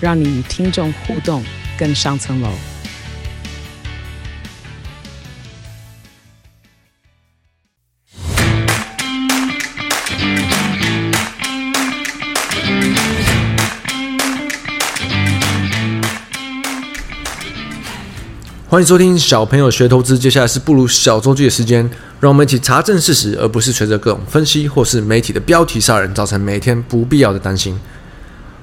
让你与听众互动更上层楼。欢迎收听小朋友学投资，接下来是不鲁小周记的时间，让我们一起查证事实，而不是随着各种分析或是媒体的标题杀人，造成每天不必要的担心。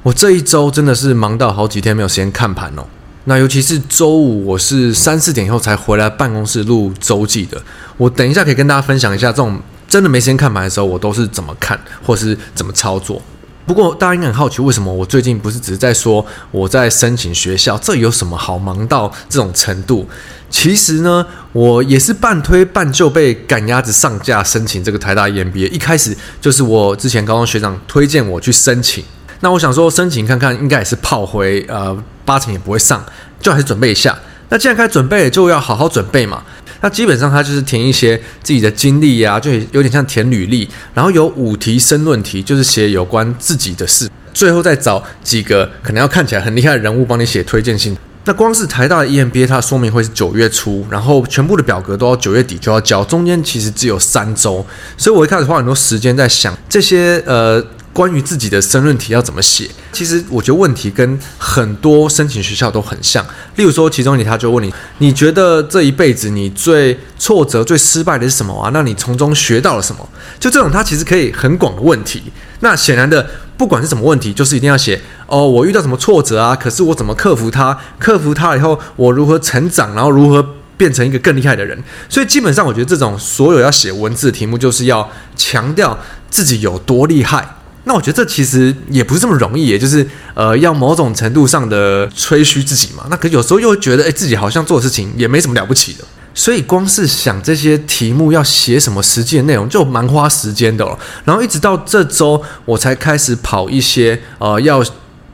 我这一周真的是忙到好几天没有时间看盘哦。那尤其是周五，我是三四点以后才回来办公室录周记的。我等一下可以跟大家分享一下，这种真的没时间看盘的时候，我都是怎么看或是怎么操作。不过大家应该很好奇，为什么我最近不是只是在说我在申请学校？这有什么好忙到这种程度？其实呢，我也是半推半就被赶鸭子上架申请这个台大 EMBA。一开始就是我之前高中学长推荐我去申请，那我想说申请看看，应该也是炮灰，呃，八成也不会上，就还是准备一下。那既然开始准备，就要好好准备嘛。那基本上他就是填一些自己的经历呀、就有点像填履历，然后有五题申论题，就是写有关自己的事，最后再找几个可能要看起来很厉害的人物帮你写推荐信。那光是台大的 EMBA，它的说明会是九月初，然后全部的表格都要九月底就要交，中间其实只有三周，所以我一开始花很多时间在想这些呃。关于自己的申论题要怎么写？其实我觉得问题跟很多申请学校都很像。例如说，其中一题他就问你：你觉得这一辈子你最挫折、最失败的是什么啊？那你从中学到了什么？就这种，它其实可以很广的问题。那显然的，不管是什么问题，就是一定要写哦，我遇到什么挫折啊？可是我怎么克服它？克服它以后，我如何成长？然后如何变成一个更厉害的人？所以基本上，我觉得这种所有要写文字的题目，就是要强调自己有多厉害。那我觉得这其实也不是这么容易，也就是呃，要某种程度上的吹嘘自己嘛。那可有时候又觉得，哎，自己好像做事情也没什么了不起的。所以光是想这些题目要写什么实际的内容，就蛮花时间的了。然后一直到这周，我才开始跑一些呃，要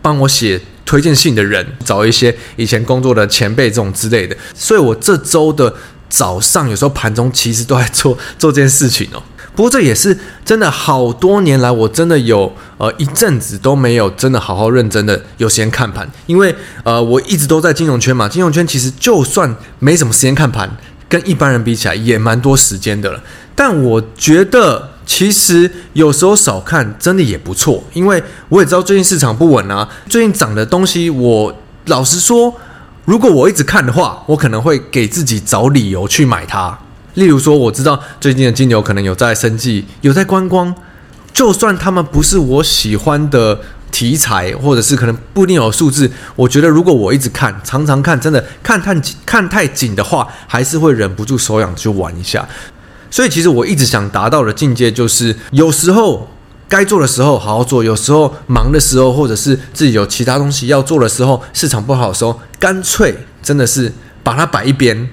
帮我写推荐信的人，找一些以前工作的前辈这种之类的。所以我这周的早上，有时候盘中其实都在做做这件事情哦。不过这也是真的，好多年来我真的有呃一阵子都没有真的好好认真的有时间看盘，因为呃我一直都在金融圈嘛，金融圈其实就算没什么时间看盘，跟一般人比起来也蛮多时间的了。但我觉得其实有时候少看真的也不错，因为我也知道最近市场不稳啊，最近涨的东西，我老实说，如果我一直看的话，我可能会给自己找理由去买它。例如说，我知道最近的金牛可能有在生计，有在观光，就算他们不是我喜欢的题材，或者是可能不一定有数字，我觉得如果我一直看，常常看，真的看太紧，看太紧的话，还是会忍不住手痒去玩一下。所以，其实我一直想达到的境界，就是有时候该做的时候好好做，有时候忙的时候，或者是自己有其他东西要做的时候，市场不好的时候，干脆真的是把它摆一边。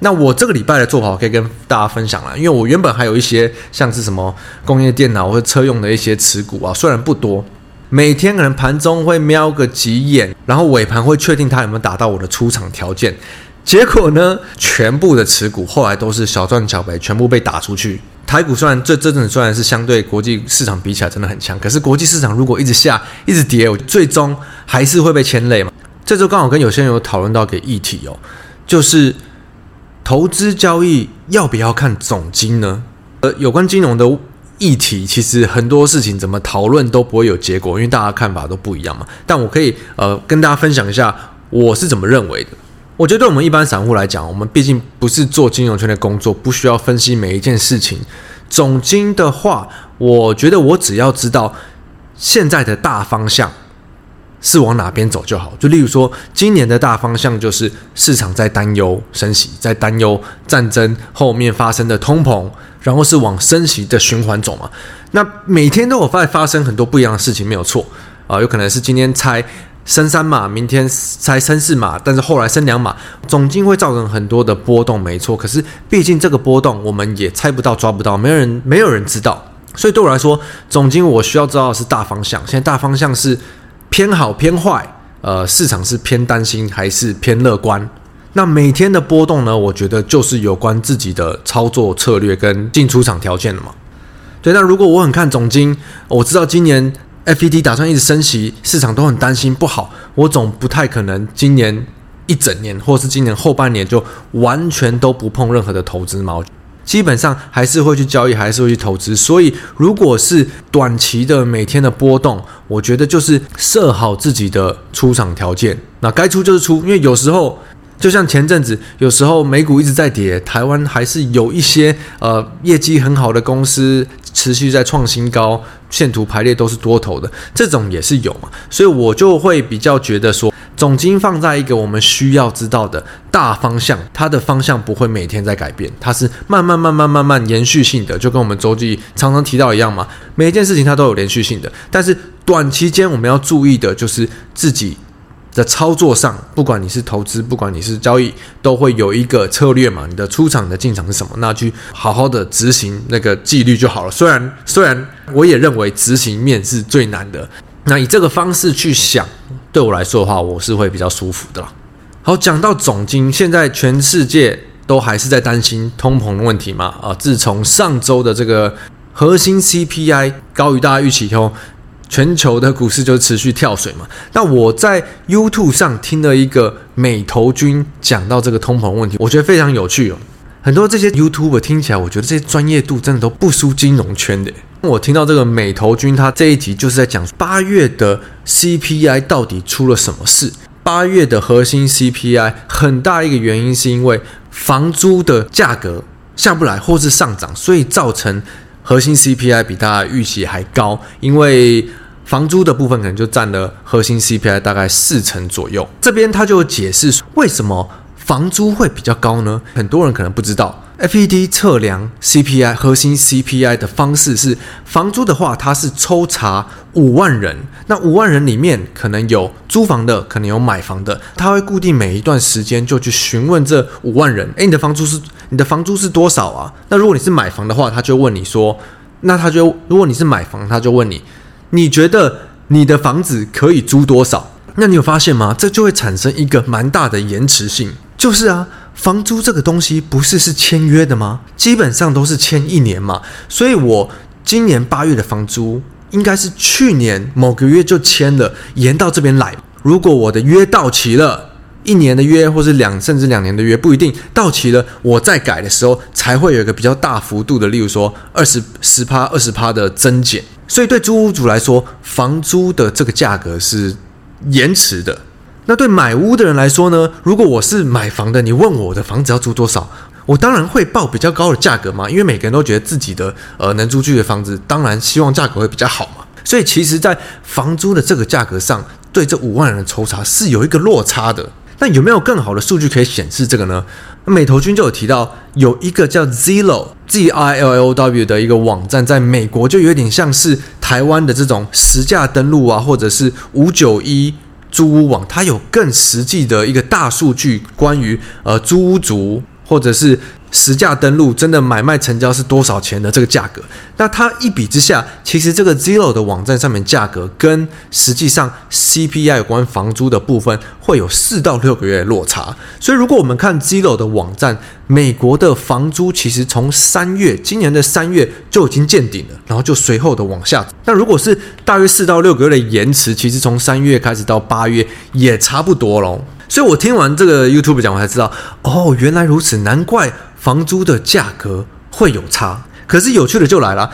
那我这个礼拜的做法，我可以跟大家分享了。因为我原本还有一些像是什么工业电脑或车用的一些持股啊，虽然不多，每天可能盘中会瞄个几眼，然后尾盘会确定它有没有达到我的出场条件。结果呢，全部的持股后来都是小赚小赔，全部被打出去。台股虽然这这阵子虽然是相对国际市场比起来真的很强，可是国际市场如果一直下一直跌，我最终还是会被牵累嘛。这周刚好跟有些人有讨论到个议题哦，就是。投资交易要不要看总金呢？呃，有关金融的议题，其实很多事情怎么讨论都不会有结果，因为大家看法都不一样嘛。但我可以呃跟大家分享一下我是怎么认为的。我觉得对我们一般散户来讲，我们毕竟不是做金融圈的工作，不需要分析每一件事情。总金的话，我觉得我只要知道现在的大方向。是往哪边走就好。就例如说，今年的大方向就是市场在担忧升息，在担忧战争后面发生的通膨，然后是往升息的循环走嘛。那每天都有在发生很多不一样的事情，没有错啊。有可能是今天猜升三码，明天才升四码，但是后来升两码，总经会造成很多的波动，没错。可是毕竟这个波动我们也猜不到、抓不到，没有人没有人知道。所以对我来说，总经我需要知道的是大方向。现在大方向是偏好偏坏，呃，市场是偏担心还是偏乐观？那每天的波动呢？我觉得就是有关自己的操作策略跟进出场条件了嘛。对，那如果我很看总经，我知道今年 FED 打算一直升息，市场都很担心不好，我总不太可能今年一整年或是今年后半年就完全都不碰任何的投资嘛。基本上还是会去交易，还是会去投资。所以，如果是短期的每天的波动，我觉得就是设好自己的出场条件。那该出就是出，因为有时候就像前阵子，有时候美股一直在跌，台湾还是有一些呃业绩很好的公司持续在创新高，线图排列都是多头的，这种也是有嘛。所以我就会比较觉得说。总经放在一个我们需要知道的大方向，它的方向不会每天在改变，它是慢慢慢慢慢慢延续性的，就跟我们周记常常提到一样嘛。每一件事情它都有连续性的，但是短期间我们要注意的就是自己的操作上，不管你是投资，不管你是交易，都会有一个策略嘛。你的出场的进场是什么？那去好好的执行那个纪律就好了。虽然虽然我也认为执行面是最难的。那以这个方式去想，对我来说的话，我是会比较舒服的啦。好，讲到总金，现在全世界都还是在担心通膨的问题嘛？啊，自从上周的这个核心 CPI 高于大家预期以后，全球的股市就持续跳水嘛。那我在 YouTube 上听了一个美投君讲到这个通膨问题，我觉得非常有趣哦。很多这些 YouTube 听起来，我觉得这些专业度真的都不输金融圈的。我听到这个美投君他这一集就是在讲八月的 CPI 到底出了什么事。八月的核心 CPI 很大一个原因是因为房租的价格下不来或是上涨，所以造成核心 CPI 比大家预期还高。因为房租的部分可能就占了核心 CPI 大概四成左右。这边他就解释为什么。房租会比较高呢？很多人可能不知道，FED 测量 CPI 核心 CPI 的方式是房租的话，它是抽查五万人，那五万人里面可能有租房的，可能有买房的，他会固定每一段时间就去询问这五万人，诶，你的房租是你的房租是多少啊？那如果你是买房的话，他就问你说，那他就如果你是买房，他就问你，你觉得你的房子可以租多少？那你有发现吗？这就会产生一个蛮大的延迟性。就是啊，房租这个东西不是是签约的吗？基本上都是签一年嘛，所以我今年八月的房租应该是去年某个月就签了，延到这边来。如果我的约到期了，一年的约或是两甚至两年的约不一定到期了，我再改的时候才会有一个比较大幅度的，例如说二十十趴二十趴的增减。所以对租屋主来说，房租的这个价格是延迟的。那对买屋的人来说呢？如果我是买房的，你问我的房子要租多少，我当然会报比较高的价格嘛，因为每个人都觉得自己的呃能租去的房子，当然希望价格会比较好嘛。所以其实，在房租的这个价格上，对这五万人的抽查是有一个落差的。那有没有更好的数据可以显示这个呢？美投君就有提到，有一个叫 Zillow Z I L L W 的一个网站，在美国就有点像是台湾的这种实价登录啊，或者是五九一。租屋网，它有更实际的一个大数据，关于呃租屋族或者是实价登录真的买卖成交是多少钱的这个价格。那它一比之下，其实这个 Zero 的网站上面价格跟实际上 CPI 有关房租的部分会有四到六个月落差。所以如果我们看 Zero 的网站，美国的房租其实从三月今年的三月就已经见顶了，然后就随后的往下。那如果是大约四到六个月的延迟，其实从三月开始到八月也差不多喽。所以我听完这个 YouTube 讲，我才知道哦，原来如此，难怪房租的价格会有差。可是有趣的就来了，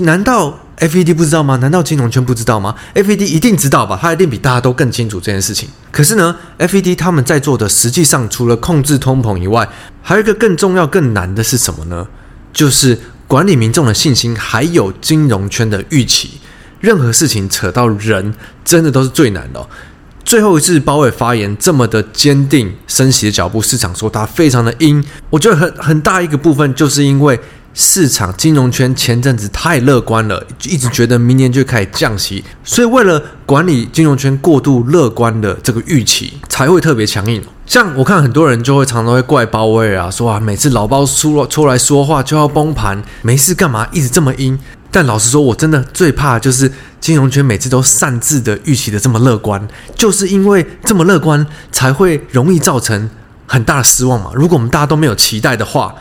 难道 FED 不知道吗？难道金融圈不知道吗？FED 一定知道吧？他一定比大家都更清楚这件事情。可是呢，FED 他们在做的，实际上除了控制通膨以外，还有一个更重要、更难的是什么呢？就是管理民众的信心，还有金融圈的预期。任何事情扯到人，真的都是最难的。最后一次鲍威尔发言这么的坚定升息的脚步，市场说它非常的阴。我觉得很很大一个部分就是因为市场金融圈前阵子太乐观了，一直觉得明年就开始降息，所以为了管理金融圈过度乐观的这个预期，才会特别强硬。像我看很多人就会常常会怪鲍威尔啊，说啊每次老鲍出了出来说话就要崩盘，没事干嘛一直这么阴？但老实说，我真的最怕就是金融圈每次都擅自的预期的这么乐观，就是因为这么乐观才会容易造成很大的失望嘛。如果我们大家都没有期待的话，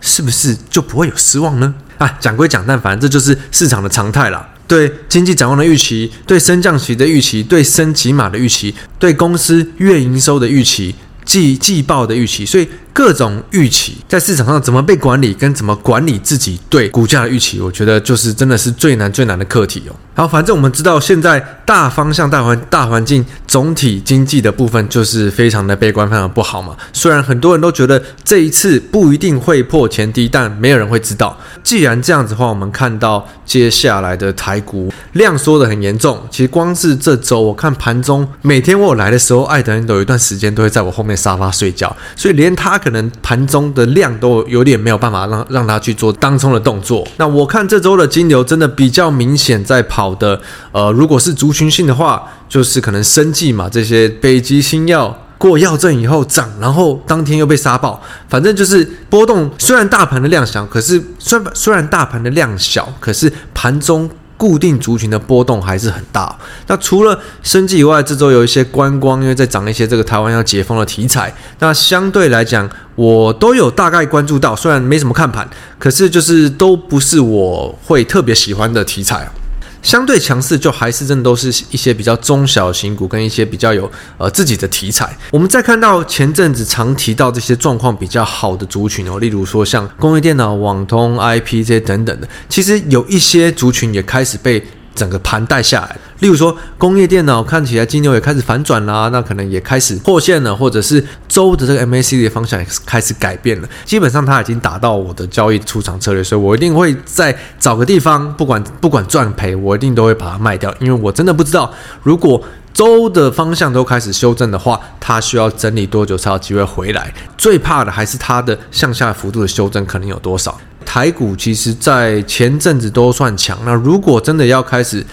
是不是就不会有失望呢？啊，讲归讲，但反正这就是市场的常态啦。对经济展望的预期，对升降息的预期，对升息码的预期，对公司月营收的预期，季季报的预期，所以。各种预期在市场上怎么被管理，跟怎么管理自己对股价的预期，我觉得就是真的是最难最难的课题哦。好，反正我们知道现在大方向、大环大环境、总体经济的部分就是非常的悲观，非常不好嘛。虽然很多人都觉得这一次不一定会破前低，但没有人会知道。既然这样子的话，我们看到接下来的台股量缩得很严重。其实光是这周，我看盘中每天我有来的时候，艾德恩都有一段时间都会在我后面沙发睡觉，所以连他。可能盘中的量都有点没有办法让让他去做当冲的动作。那我看这周的金牛真的比较明显在跑的，呃，如果是族群性的话，就是可能生计嘛，这些北极星药过药证以后涨，然后当天又被杀爆，反正就是波动。虽然大盘的量小，可是虽虽然大盘的量小，可是盘中。固定族群的波动还是很大。那除了生计以外，这周有一些观光，因为在涨一些这个台湾要解封的题材。那相对来讲，我都有大概关注到，虽然没什么看盘，可是就是都不是我会特别喜欢的题材。相对强势，就还是真的都是一些比较中小型股跟一些比较有呃自己的题材。我们再看到前阵子常提到这些状况比较好的族群哦，例如说像工业电脑、网通、IP 这些等等的，其实有一些族群也开始被。整个盘带下来，例如说工业电脑看起来金牛也开始反转啦，那可能也开始破线了，或者是周的这个 MACD 的方向也开始改变了。基本上它已经达到我的交易出场策略，所以我一定会再找个地方，不管不管赚赔，我一定都会把它卖掉，因为我真的不知道如果周的方向都开始修正的话，它需要整理多久才有机会回来。最怕的还是它的向下幅度的修正可能有多少。台股其实，在前阵子都算强。那如果真的要开始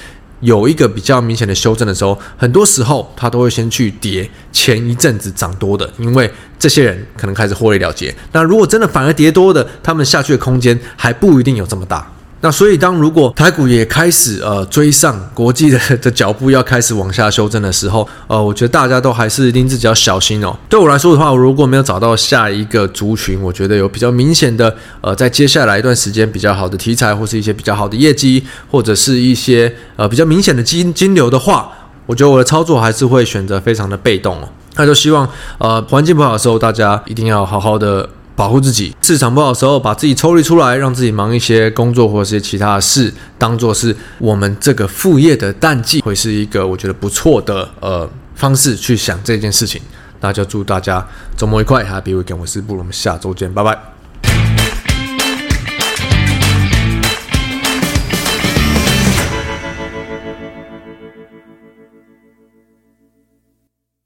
有一个比较明显的修正的时候，很多时候它都会先去跌前一阵子涨多的，因为这些人可能开始获利了结。那如果真的反而跌多的，他们下去的空间还不一定有这么大。那所以，当如果台股也开始呃追上国际的的脚步，要开始往下修正的时候，呃，我觉得大家都还是一定自己要小心哦。对我来说的话，我如果没有找到下一个族群，我觉得有比较明显的呃，在接下来一段时间比较好的题材，或是一些比较好的业绩，或者是一些呃比较明显的金金流的话，我觉得我的操作还是会选择非常的被动哦。那就希望呃环境不好的时候，大家一定要好好的。保护自己，市场不好的时候，把自己抽离出来，让自己忙一些工作或者是其他的事，当做是我们这个副业的淡季，会是一个我觉得不错的呃方式去想这件事情。那就祝大家周末愉快，Happy Weekend！我是布鲁，我们下周见，拜拜。